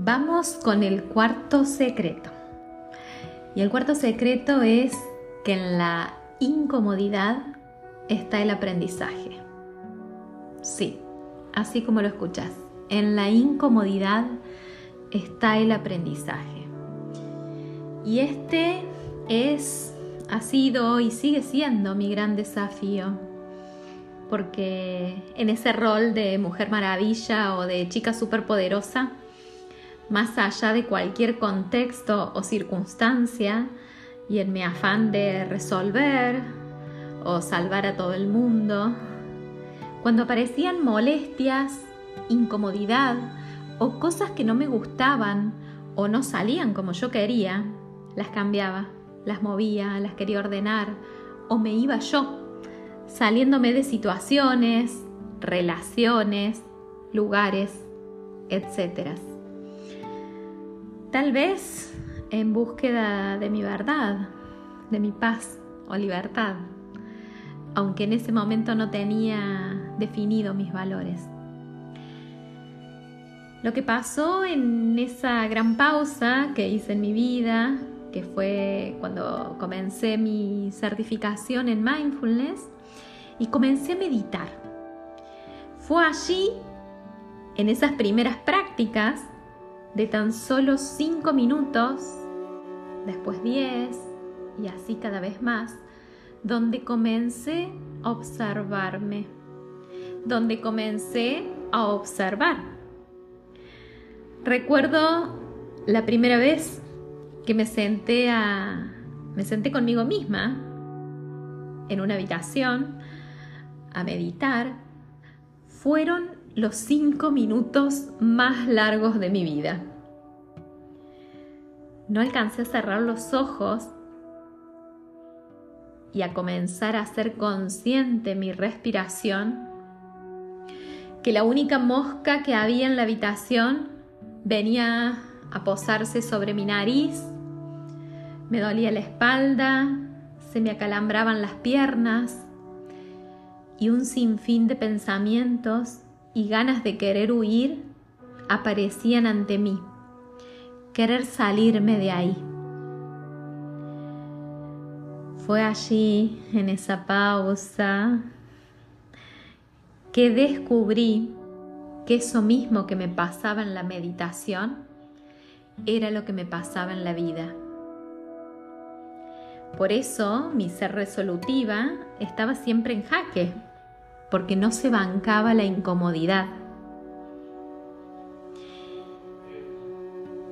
Vamos con el cuarto secreto. Y el cuarto secreto es que en la incomodidad está el aprendizaje. Sí, así como lo escuchas. En la incomodidad está el aprendizaje. Y este es, ha sido y sigue siendo mi gran desafío. Porque en ese rol de mujer maravilla o de chica superpoderosa, más allá de cualquier contexto o circunstancia y en mi afán de resolver o salvar a todo el mundo, cuando aparecían molestias, incomodidad o cosas que no me gustaban o no salían como yo quería, las cambiaba, las movía, las quería ordenar o me iba yo, saliéndome de situaciones, relaciones, lugares, etcétera Tal vez en búsqueda de mi verdad, de mi paz o libertad, aunque en ese momento no tenía definido mis valores. Lo que pasó en esa gran pausa que hice en mi vida, que fue cuando comencé mi certificación en mindfulness y comencé a meditar. Fue allí, en esas primeras prácticas, de tan solo 5 minutos, después 10 y así cada vez más, donde comencé a observarme, donde comencé a observar. Recuerdo la primera vez que me senté a me senté conmigo misma en una habitación a meditar. Fueron los cinco minutos más largos de mi vida. No alcancé a cerrar los ojos y a comenzar a hacer consciente mi respiración, que la única mosca que había en la habitación venía a posarse sobre mi nariz, me dolía la espalda, se me acalambraban las piernas y un sinfín de pensamientos y ganas de querer huir aparecían ante mí, querer salirme de ahí. Fue allí, en esa pausa, que descubrí que eso mismo que me pasaba en la meditación era lo que me pasaba en la vida. Por eso mi ser resolutiva estaba siempre en jaque, porque no se bancaba la incomodidad.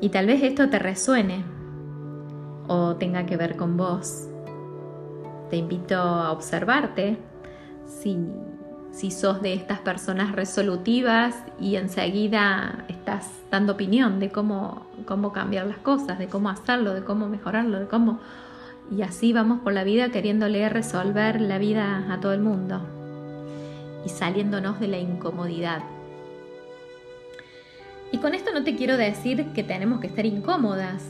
Y tal vez esto te resuene o tenga que ver con vos. Te invito a observarte si, si sos de estas personas resolutivas y enseguida estás dando opinión de cómo, cómo cambiar las cosas, de cómo hacerlo, de cómo mejorarlo, de cómo... Y así vamos por la vida queriéndole resolver la vida a todo el mundo y saliéndonos de la incomodidad. Y con esto no te quiero decir que tenemos que estar incómodas,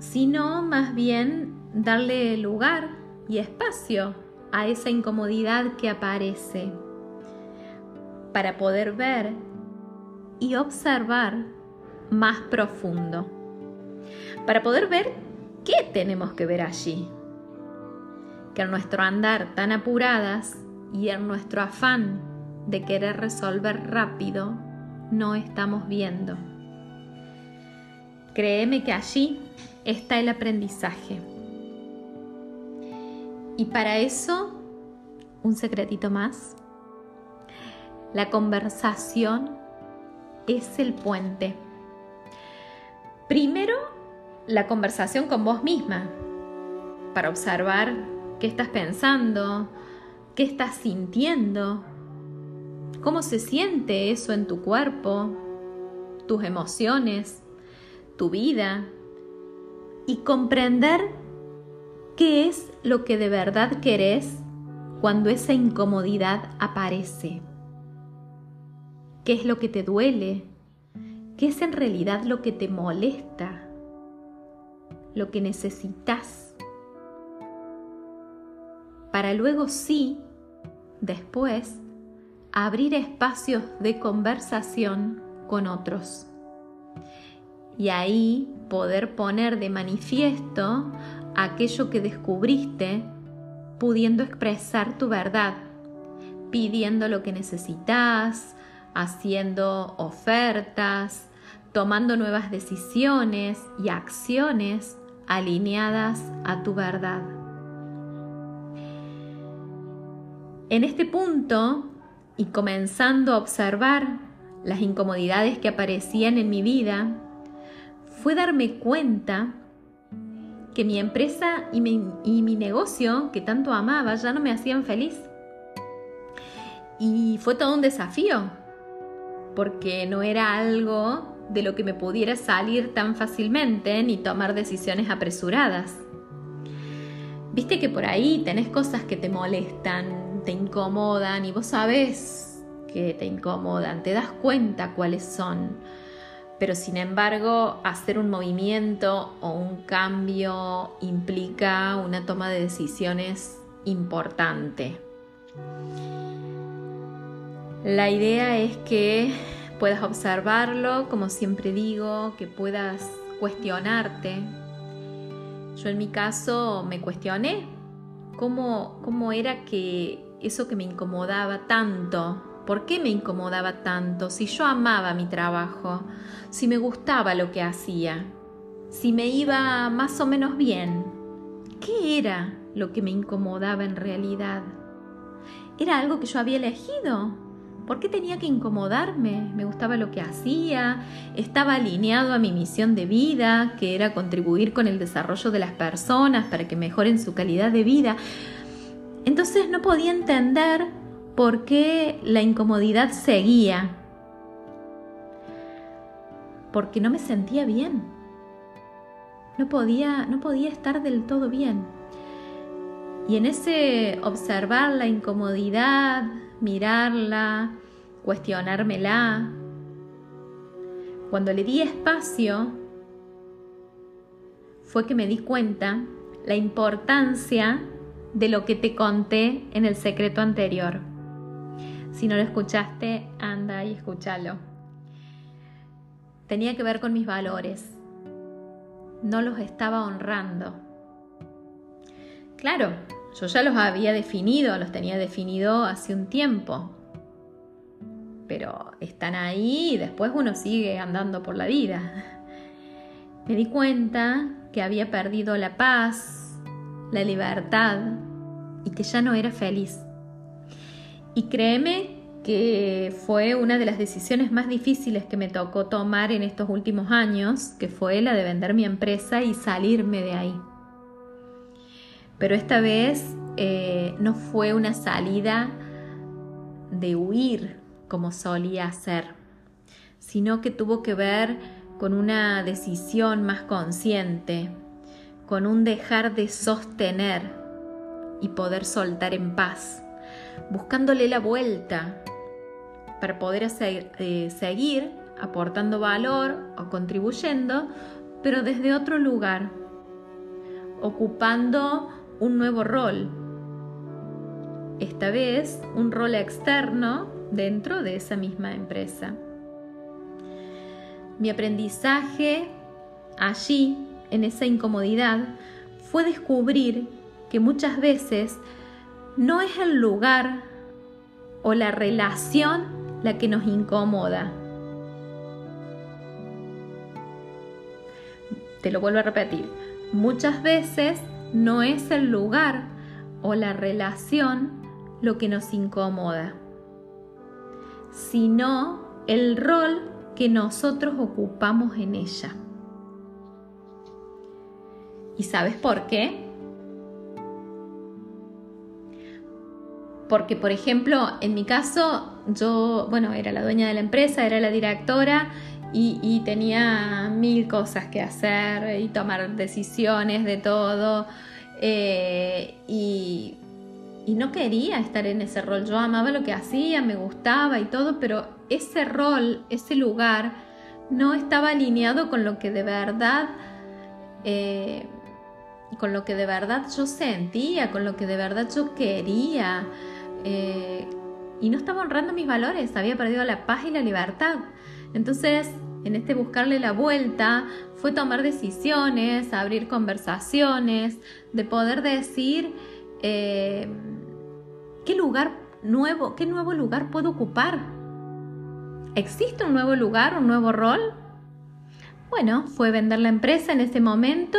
sino más bien darle lugar y espacio a esa incomodidad que aparece para poder ver y observar más profundo, para poder ver qué tenemos que ver allí, que en nuestro andar tan apuradas y en nuestro afán de querer resolver rápido no estamos viendo. Créeme que allí está el aprendizaje. Y para eso, un secretito más. La conversación es el puente. Primero, la conversación con vos misma, para observar qué estás pensando, qué estás sintiendo, cómo se siente eso en tu cuerpo, tus emociones, tu vida y comprender qué es lo que de verdad querés cuando esa incomodidad aparece. ¿Qué es lo que te duele? ¿Qué es en realidad lo que te molesta? Lo que necesitas. Para luego sí, después, abrir espacios de conversación con otros. y ahí poder poner de manifiesto aquello que descubriste, pudiendo expresar tu verdad, pidiendo lo que necesitas, haciendo ofertas, tomando nuevas decisiones y acciones alineadas a tu verdad. En este punto, y comenzando a observar las incomodidades que aparecían en mi vida, fue darme cuenta que mi empresa y mi, negocio que tanto amaba ya no me hacían feliz. Y fue todo un desafío, porque no era algo de lo que me pudiera salir tan fácilmente ni tomar decisiones apresuradas. Viste que por ahí tenés cosas que te molestan, te incomodan y vos sabés que te incomodan, te das cuenta cuáles son. Pero sin embargo, hacer un movimiento o un cambio implica una toma de decisiones importante. La idea es que puedas observarlo, como siempre digo, que puedas cuestionarte. Yo en mi caso me cuestioné cómo, cómo era que eso que me incomodaba tanto, ¿por qué me incomodaba tanto? Si yo amaba mi trabajo, si me gustaba lo que hacía, si me iba más o menos bien, ¿qué era lo que me incomodaba en realidad? ¿Era algo que yo había elegido? ¿Por qué tenía que incomodarme? Me gustaba lo que hacía, estaba alineado a mi misión de vida, que era contribuir con el desarrollo de las personas para que mejoren su calidad de vida. Entonces no podía entender por qué la incomodidad seguía. Porque no me sentía bien. No podía, no podía estar del todo bien. Y en ese observar la incomodidad, mirarla, cuestionármela. Cuando le di espacio, fue que me di cuenta la importancia de lo que te conté en el secreto anterior. Si no lo escuchaste, anda y escúchalo. Tenía que ver con mis valores. No los estaba honrando. Claro, yo ya los había definido, los tenía definido hace un tiempo. Pero están ahí y después uno sigue andando por la vida. Me di cuenta que había perdido la paz, la libertad y que ya no era feliz. Y créeme que fue una de las decisiones más difíciles que me tocó tomar en estos últimos años, que fue la de vender mi empresa y salirme de ahí. Pero esta vez eh, no fue una salida de huir como solía ser, sino que tuvo que ver con una decisión más consciente, con un dejar de sostener y poder soltar en paz, buscándole la vuelta para poder eh, seguir aportando valor o contribuyendo, pero desde otro lugar, ocupando un nuevo rol. Esta vez un rol externo dentro de esa misma empresa. Mi aprendizaje allí, en esa incomodidad, fue descubrir que muchas veces no es el lugar o la relación la que nos incomoda. Te lo vuelvo a repetir. Muchas veces no es el lugar o la relación lo que nos incomoda, sino el rol que nosotros ocupamos en ella. ¿Y sabes por qué? Porque, por ejemplo, en mi caso, yo, bueno, era la dueña de la empresa, era la directora y, tenía mil cosas que hacer y tomar decisiones de todo. Eh, y, no quería estar en ese rol. Yo amaba lo que hacía, me gustaba y todo, pero ese rol, ese lugar, no estaba alineado con lo que de verdad, eh, con lo que de verdad yo sentía, con lo que de verdad yo quería. Eh, y no estaba honrando mis valores, había perdido la paz y la libertad. Entonces en este buscarle la vuelta, fue tomar decisiones, abrir conversaciones, de poder decir eh, qué lugar nuevo, qué nuevo lugar puedo ocupar. ¿Existe un nuevo lugar, un nuevo rol? Bueno, fue vender la empresa en ese momento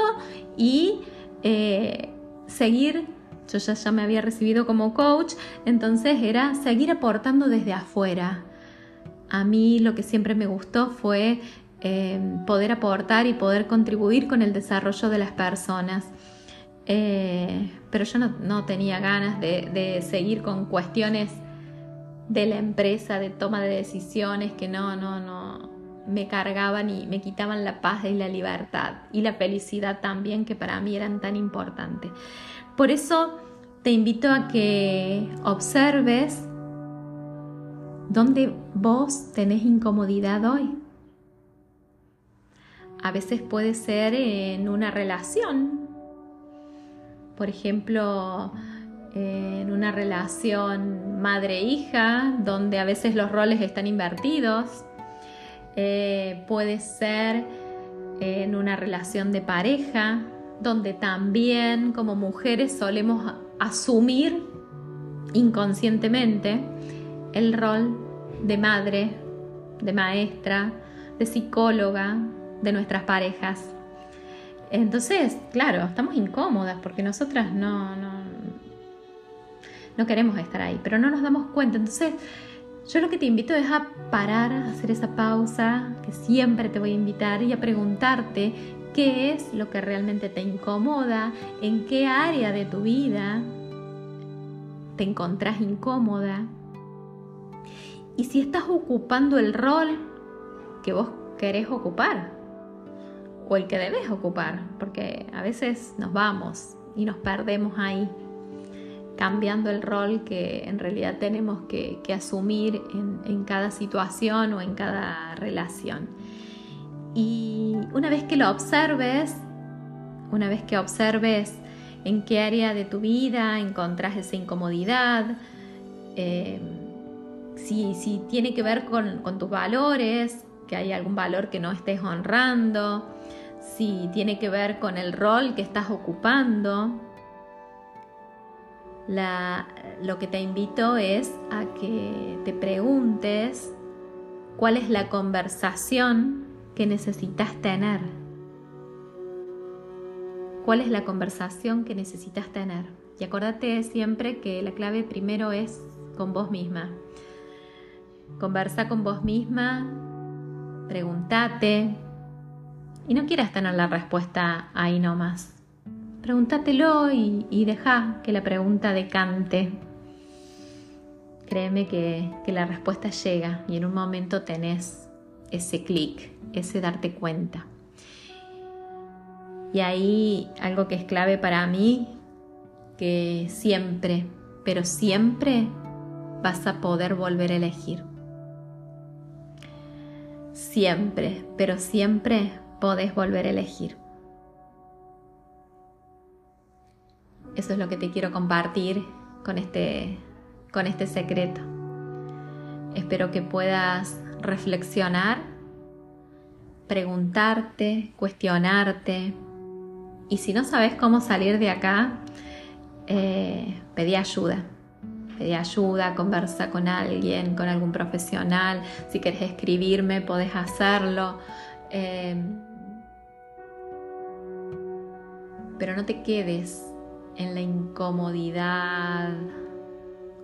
y eh, seguir, yo ya, ya me había recibido como coach, entonces era seguir aportando desde afuera. A mí lo que siempre me gustó fue eh, poder aportar y poder contribuir con el desarrollo de las personas. Eh, pero yo no, tenía ganas de, de, seguir con cuestiones de la empresa, de toma de decisiones que no, no, no me cargaban y me quitaban la paz y la libertad y la felicidad también que para mí eran tan importantes. Por eso te invito a que observes dónde vos tenés incomodidad hoy. A veces puede ser en una relación, por ejemplo, en una relación madre-hija, donde a veces los roles están invertidos. Eh, puede ser en una relación de pareja, donde también como mujeres solemos asumir inconscientemente el rol de madre, de maestra, de psicóloga de nuestras parejas. Entonces, claro, estamos incómodas porque nosotras no, no, no queremos estar ahí, pero no nos damos cuenta. Entonces, yo lo que te invito es a parar, a hacer esa pausa, que siempre te voy a invitar, y a preguntarte qué es lo que realmente te incomoda, en qué área de tu vida te encontrás incómoda, y si estás ocupando el rol que vos querés ocupar o el que debes ocupar, porque a veces nos vamos y nos perdemos ahí cambiando el rol que en realidad tenemos que, asumir en, cada situación o en cada relación. Y una vez que lo observes, una vez que observes en qué área de tu vida encontrás esa incomodidad, eh, si, tiene que ver con, con tus valores, que hay algún valor que no estés honrando, si tiene que ver con el rol que estás ocupando, lo que te invito es a que te preguntes cuál es la conversación que necesitas tener. ¿Cuál es la conversación que necesitas tener? Y acuérdate siempre que la clave primero es con vos misma. Conversa con vos misma, pregúntate y no quieras tener la respuesta ahí nomás. Pregúntatelo y, deja que la pregunta decante. Créeme que, que la respuesta llega y en un momento tenés ese clic, ese darte cuenta. Y ahí algo que es clave para mí, que siempre, pero siempre vas a poder volver a elegir. Siempre, pero siempre podés volver a elegir. Eso es lo que te quiero compartir con este, con este secreto. Espero que puedas reflexionar, preguntarte, cuestionarte. Y si no sabes cómo salir de acá, eh, pedí ayuda. Pedí ayuda, conversa con alguien, con algún profesional. Si quieres escribirme, podés hacerlo. Eh, pero no te quedes en la incomodidad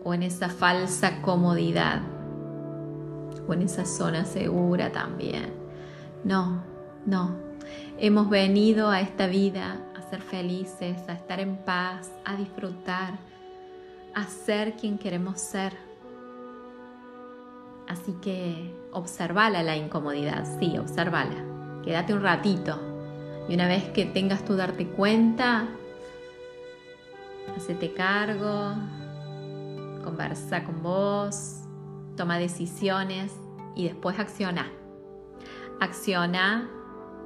o en esa falsa comodidad o en esa zona segura también. No, no. Hemos venido a esta vida a ser felices, a estar en paz, a disfrutar, a ser quien queremos ser. Así que observala la incomodidad, sí, observala. Quédate un ratito y una vez que tengas tú darte cuenta, hacete cargo, conversa con vos, toma decisiones y después acciona. Acciona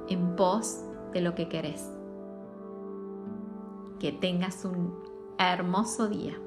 en pos de lo que querés. Que tengas un hermoso día.